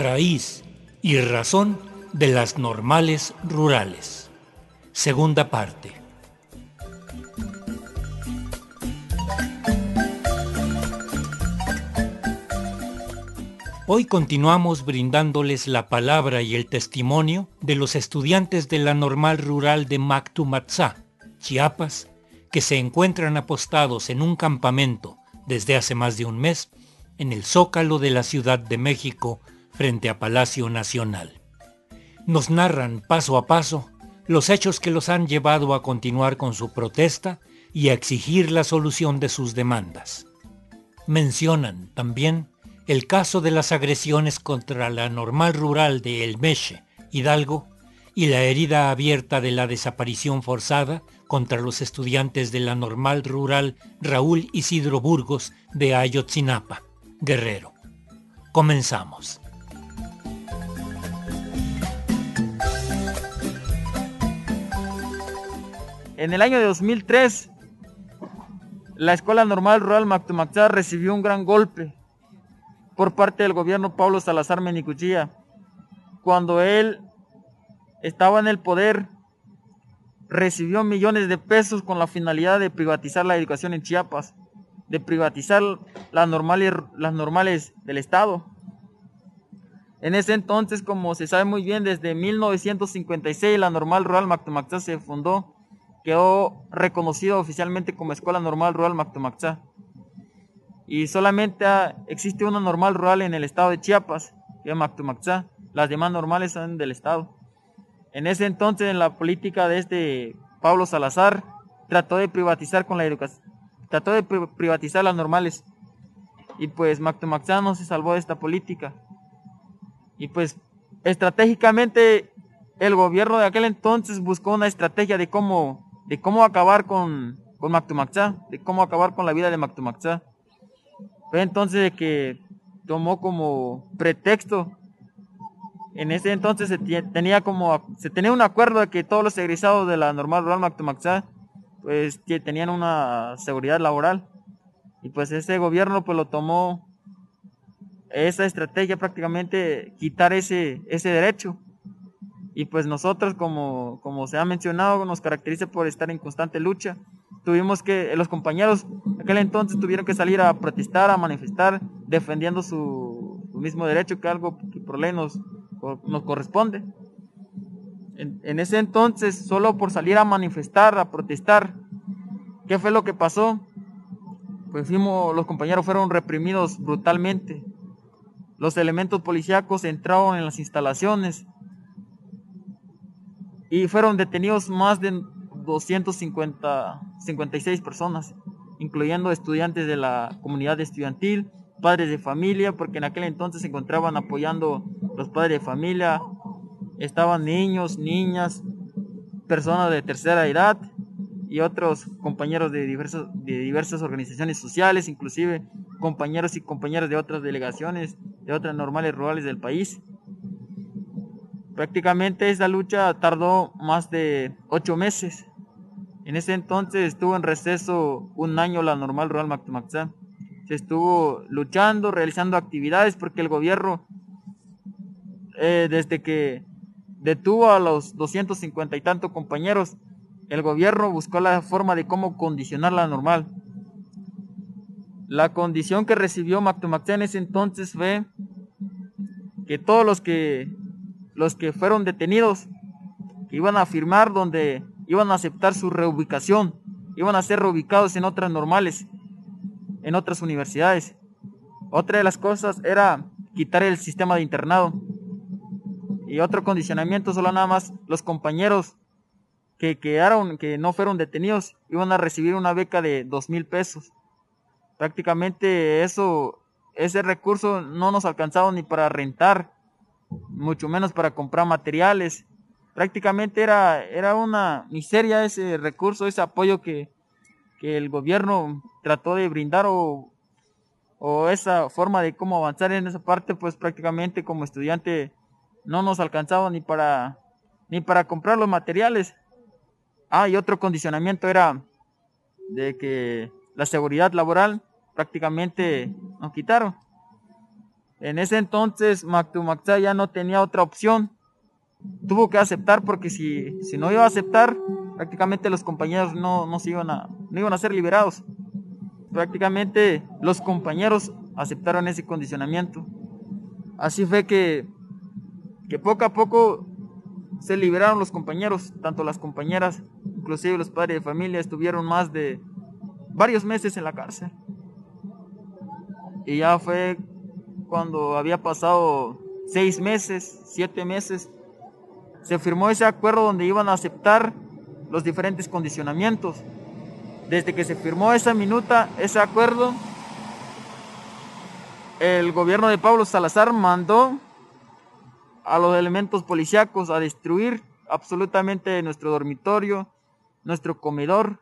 Raíz y razón de las normales rurales. Segunda parte. Hoy continuamos brindándoles la palabra y el testimonio de los estudiantes de la normal rural de Mactumatzá, Chiapas, que se encuentran apostados en un campamento desde hace más de un mes en el zócalo de la Ciudad de México frente a Palacio Nacional. Nos narran paso a paso los hechos que los han llevado a continuar con su protesta y a exigir la solución de sus demandas. Mencionan también el caso de las agresiones contra la normal rural de El Meche, Hidalgo, y la herida abierta de la desaparición forzada contra los estudiantes de la normal rural Raúl Isidro Burgos de Ayotzinapa, Guerrero. Comenzamos. En el año de 2003, la Escuela Normal Rural Mactumaxá recibió un gran golpe por parte del gobierno Pablo Salazar Menicuchía. Cuando él estaba en el poder, recibió millones de pesos con la finalidad de privatizar la educación en Chiapas, de privatizar las normales, las normales del Estado. En ese entonces, como se sabe muy bien, desde 1956 la Normal Rural Mactomaxá se fundó, quedó reconocido oficialmente como Escuela Normal Rural Mactomaxá y solamente existe una normal rural en el estado de Chiapas, que es Mactumaxá. Las demás normales son del estado. En ese entonces, en la política de este Pablo Salazar, trató de privatizar con la educación, trató de privatizar las normales. Y pues Mactumaxá no se salvó de esta política. Y pues estratégicamente el gobierno de aquel entonces buscó una estrategia de cómo, de cómo acabar con, con Mactumaxá, de cómo acabar con la vida de Mactumaxá. Fue entonces que tomó como pretexto. En ese entonces se tenía como se tenía un acuerdo de que todos los egresados de la normal rural Mactomaxá pues tenían una seguridad laboral. Y pues ese gobierno pues lo tomó esa estrategia prácticamente quitar ese ese derecho. Y pues nosotros como como se ha mencionado nos caracteriza por estar en constante lucha tuvimos que, los compañeros aquel entonces tuvieron que salir a protestar, a manifestar, defendiendo su, mismo derecho, que algo que por ley nos, nos corresponde. En, ese entonces, solo por salir a manifestar, a protestar, ¿qué fue lo que pasó? Pues fuimos, los compañeros fueron reprimidos brutalmente. Los elementos policíacos entraron en las instalaciones y fueron detenidos más de 250, 56 personas, incluyendo estudiantes de la comunidad estudiantil, padres de familia, porque en aquel entonces se encontraban apoyando los padres de familia, estaban niños, niñas, personas de tercera edad y otros compañeros de diversas, de diversas organizaciones sociales, inclusive compañeros y compañeras de otras delegaciones, de otras normales rurales del país. Prácticamente esa lucha tardó más de ocho meses en ese entonces estuvo en receso un año la normal rural Mactumaxá. Se estuvo luchando, realizando actividades porque el gobierno, eh, desde que detuvo a los 250 y tantos compañeros, el gobierno buscó la forma de cómo condicionar la normal. La condición que recibió Mactumaxá en ese entonces fue que todos los que, los que fueron detenidos iban a firmar donde iban a aceptar su reubicación, iban a ser reubicados en otras normales, en otras universidades. Otra de las cosas era quitar el sistema de internado. Y otro condicionamiento, solo nada más los compañeros que quedaron, que no fueron detenidos, iban a recibir una beca de dos mil pesos. Prácticamente eso, ese recurso no nos alcanzaba ni para rentar, mucho menos para comprar materiales prácticamente era, era una miseria ese recurso, ese apoyo que, el gobierno trató de brindar o, o esa forma de cómo avanzar en esa parte, pues prácticamente como estudiante no nos alcanzaba ni para ni para comprar los materiales. Ah, y otro condicionamiento era de que la seguridad laboral prácticamente nos quitaron. En ese entonces Mactumaxá ya no tenía otra opción. Tuvo que aceptar porque si, si no iba a aceptar, prácticamente los compañeros no, no, iban a, no iban a ser liberados. Prácticamente los compañeros aceptaron ese condicionamiento. Así fue que, que poco a poco se liberaron los compañeros, tanto las compañeras, inclusive los padres de familia, estuvieron más de varios meses en la cárcel. Y ya fue cuando había pasado seis meses, siete meses, se firmó ese acuerdo donde iban a aceptar los diferentes condicionamientos. Desde que se firmó esa minuta, ese acuerdo, el gobierno de Pablo Salazar mandó a los elementos policíacos a destruir absolutamente nuestro dormitorio, nuestro comedor,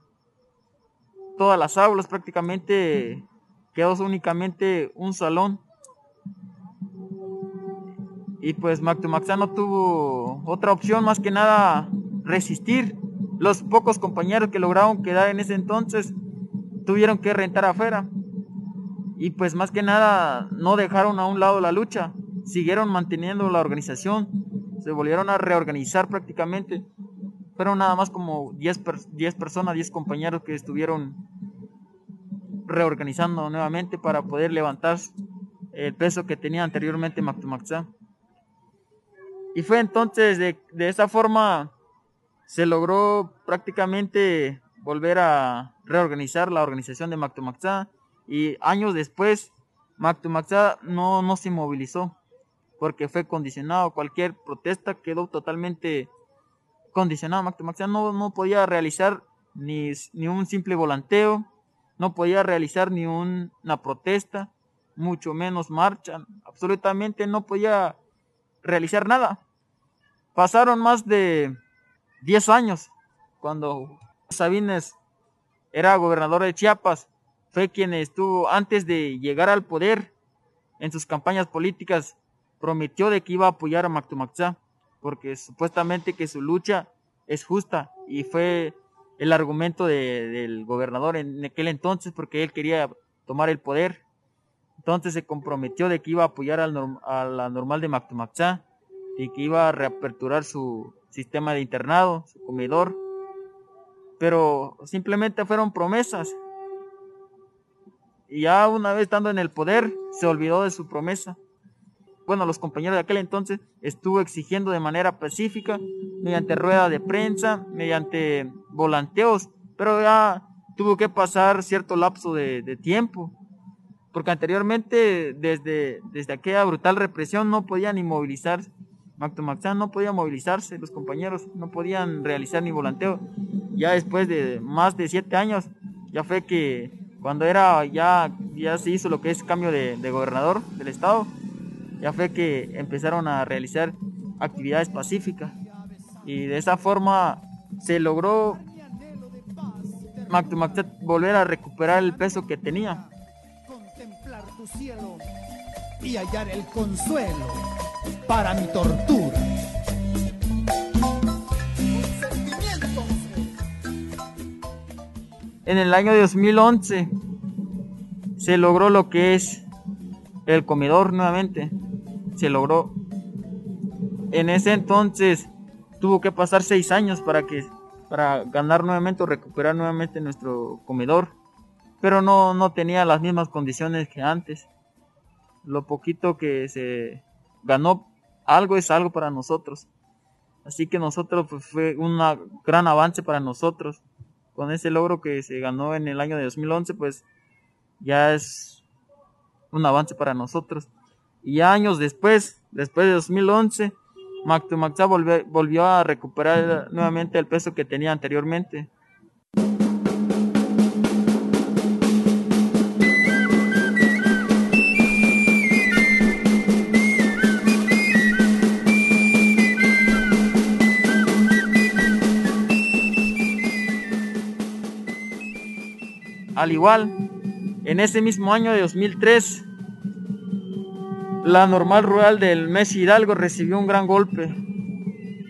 todas las aulas prácticamente quedó únicamente un salón. Y pues Mactumaxá no tuvo otra opción más que nada resistir. Los pocos compañeros que lograron quedar en ese entonces tuvieron que rentar afuera. Y pues más que nada no dejaron a un lado la lucha, siguieron manteniendo la organización, se volvieron a reorganizar prácticamente. Fueron nada más como 10, personas, 10 compañeros que estuvieron reorganizando nuevamente para poder levantar el peso que tenía anteriormente Mactumaxá. Y fue entonces de, de esa forma se logró prácticamente volver a reorganizar la organización de Mactumaxá y años después Mactumaxá no, no se movilizó porque fue condicionado. Cualquier protesta quedó totalmente condicionado. Mactumaxá no, no podía realizar ni, ni un simple volanteo, no podía realizar ni una protesta, mucho menos marcha, absolutamente no podía realizar nada. Pasaron más de 10 años cuando Sabines era gobernador de Chiapas, fue quien estuvo antes de llegar al poder en sus campañas políticas. Prometió de que iba a apoyar a Mactumaxá, porque supuestamente que su lucha es justa y fue el argumento del gobernador en aquel entonces porque él quería tomar el poder. Entonces se comprometió de que iba a apoyar al a la normal de Mactumaxá y que iba a reaperturar su sistema de internado, su comedor. Pero simplemente fueron promesas. Y ya una vez estando en el poder, se olvidó de su promesa bueno, los compañeros de aquel entonces estuvo exigiendo de manera pacífica, mediante rueda de prensa, mediante volanteos, pero ya tuvo que pasar cierto lapso de, tiempo, porque anteriormente, desde, desde aquella brutal represión, no podían ni movilizarse. Mactomaxán no podía movilizarse, los compañeros no podían realizar ni volanteo. Ya después de más de siete años, ya fue que cuando era, ya, ya se hizo lo que es cambio de, de gobernador del estado, ya fue que empezaron a realizar actividades pacíficas y de esa forma se logró volver a recuperar el peso que tenía. Contemplar tu cielo y hallar el consuelo para mi tortura. En el año 2011 se logró lo que es el comedor nuevamente se logró. En ese entonces tuvo que pasar seis años para que para ganar nuevamente o recuperar nuevamente nuestro comedor, pero no, no tenía las mismas condiciones que antes. Lo poquito que se ganó, algo es algo para nosotros. Así que nosotros pues, fue un gran avance para nosotros. Con ese logro que se ganó en el año de 2011, pues ya es un avance para nosotros. Y años después, después de 2011, Mactumaxá volvió, volvió a recuperar nuevamente el peso que tenía anteriormente. Al igual, En ese mismo año de 2003, la normal rural del Mes Hidalgo recibió un gran golpe.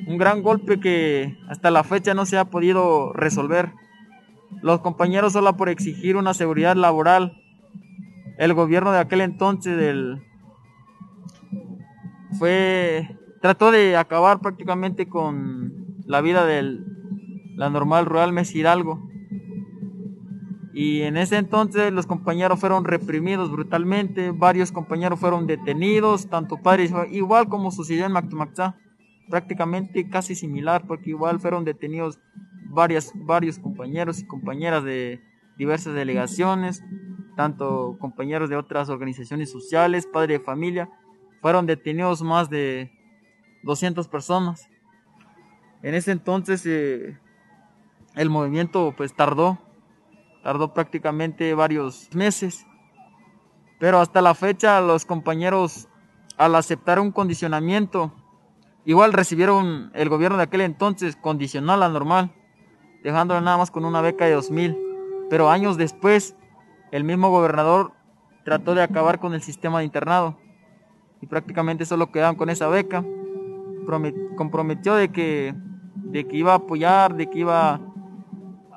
Un gran golpe que hasta la fecha no se ha podido resolver. Los compañeros solo por exigir una seguridad laboral. El gobierno de aquel entonces del fue trató de acabar prácticamente con la vida de la normal rural Mes Hidalgo. Y en ese entonces los compañeros fueron reprimidos brutalmente, varios compañeros fueron detenidos, tanto padres, igual como sucedió en Mactumaxá, prácticamente casi similar, porque igual fueron detenidos varias, varios compañeros y compañeras de diversas delegaciones, tanto compañeros de otras organizaciones sociales, padres de familia, fueron detenidos más de 200 personas. En ese entonces eh, el movimiento pues tardó Tardó prácticamente varios meses. Pero hasta la fecha los compañeros al aceptar un condicionamiento, igual recibieron el gobierno de aquel entonces condicional a normal, dejándolo nada más con una beca de 2000. Pero años después, el mismo gobernador trató de acabar con el sistema de internado y prácticamente solo quedaron con esa beca. comprometió de que, de que iba a apoyar, de que iba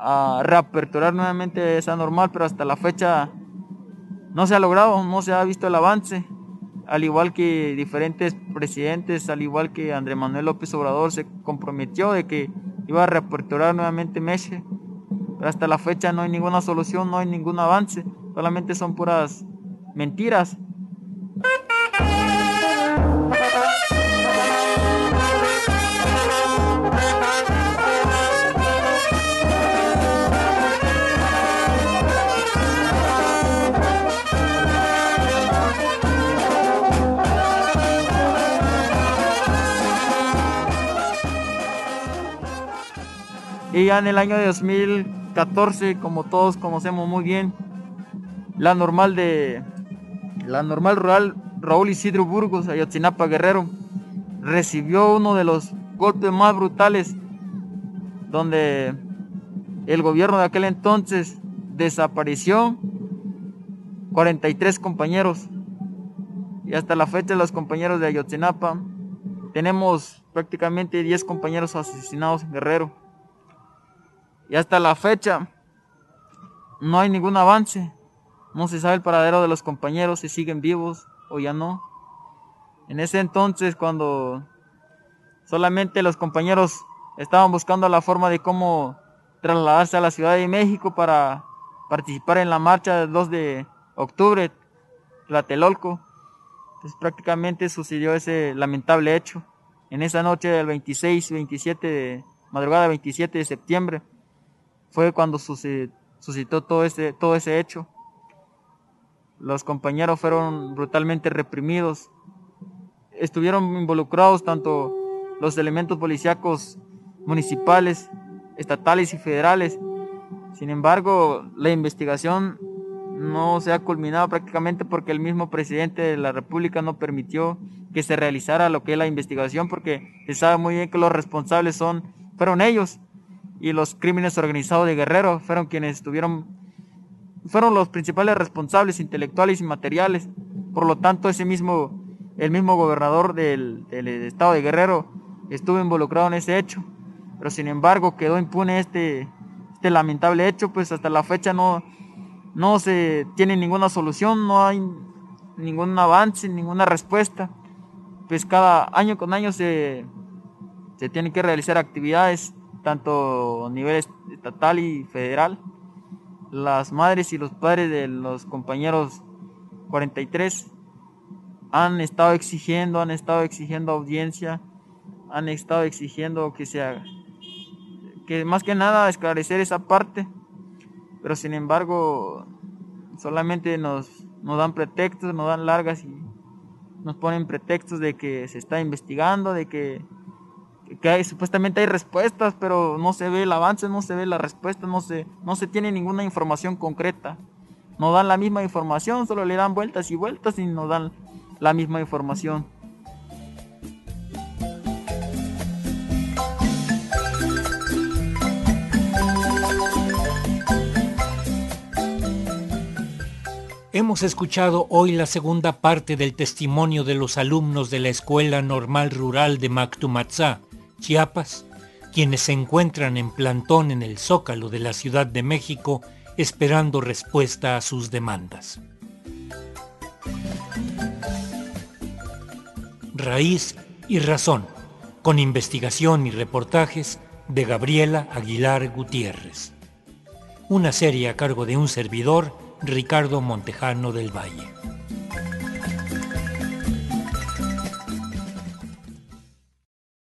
a reaperturar nuevamente esa normal, pero hasta la fecha no se ha logrado, no se ha visto el avance. Al igual que diferentes presidentes, al igual que Andrés Manuel López Obrador se comprometió de que iba a reaperturar nuevamente Meche, pero hasta la fecha no hay ninguna solución, no hay ningún avance, solamente son puras mentiras. Y ya en el año de 2014, como todos conocemos muy bien, la normal de la normal rural Raúl Isidro Burgos, Ayotzinapa Guerrero, recibió uno de los golpes más brutales donde el gobierno de aquel entonces desapareció 43 compañeros. Y hasta la fecha los compañeros de Ayotzinapa tenemos prácticamente 10 compañeros asesinados en Guerrero y hasta la fecha no hay ningún avance. No se sabe el paradero de los compañeros, si siguen vivos o ya no. En ese entonces, cuando solamente los compañeros estaban buscando la forma de cómo trasladarse a la Ciudad de México para participar en la marcha del 2 de octubre, Tlatelolco, pues prácticamente sucedió ese lamentable hecho. En esa noche del 26, 27 de madrugada 27 de septiembre, fue cuando suscitó todo ese, todo ese hecho. Los compañeros fueron brutalmente reprimidos. Estuvieron involucrados tanto los elementos policíacos municipales, estatales y federales. Sin embargo, la investigación no se ha culminado prácticamente porque el mismo presidente de la República no permitió que se realizara lo que es la investigación porque se sabe muy bien que los responsables son fueron ellos y los crímenes organizados de Guerrero fueron quienes estuvieron, fueron los principales responsables intelectuales y materiales. Por lo tanto, ese mismo, el mismo gobernador del, estado de Guerrero estuvo involucrado en ese hecho. Pero sin embargo quedó impune este, este lamentable hecho, pues hasta la fecha no, no se tiene ninguna solución, no hay ningún avance, ninguna respuesta. Pues cada año con año se, se tienen que realizar actividades tanto a nivel estatal y federal. Las madres y los padres de los compañeros 43 han estado exigiendo, han estado exigiendo audiencia, han estado exigiendo que se haga, que más que nada esclarecer esa parte, pero sin embargo solamente nos, nos dan pretextos, nos dan largas y nos ponen pretextos de que se está investigando, de que supuestamente hay respuestas, pero no se ve el avance, no se ve la respuesta, no se, no se tiene ninguna información concreta. No dan la misma información, solo le dan vueltas y vueltas y no dan la misma información. Hemos escuchado hoy la segunda parte del testimonio de los alumnos de la Escuela Normal Rural de Mactumatzá, Chiapas, quienes se encuentran en plantón en el Zócalo de la Ciudad de México esperando respuesta a sus demandas. Raíz y Razón, con investigación y reportajes de Gabriela Aguilar Gutiérrez. Una serie a cargo de un servidor, Ricardo Montejano del Valle.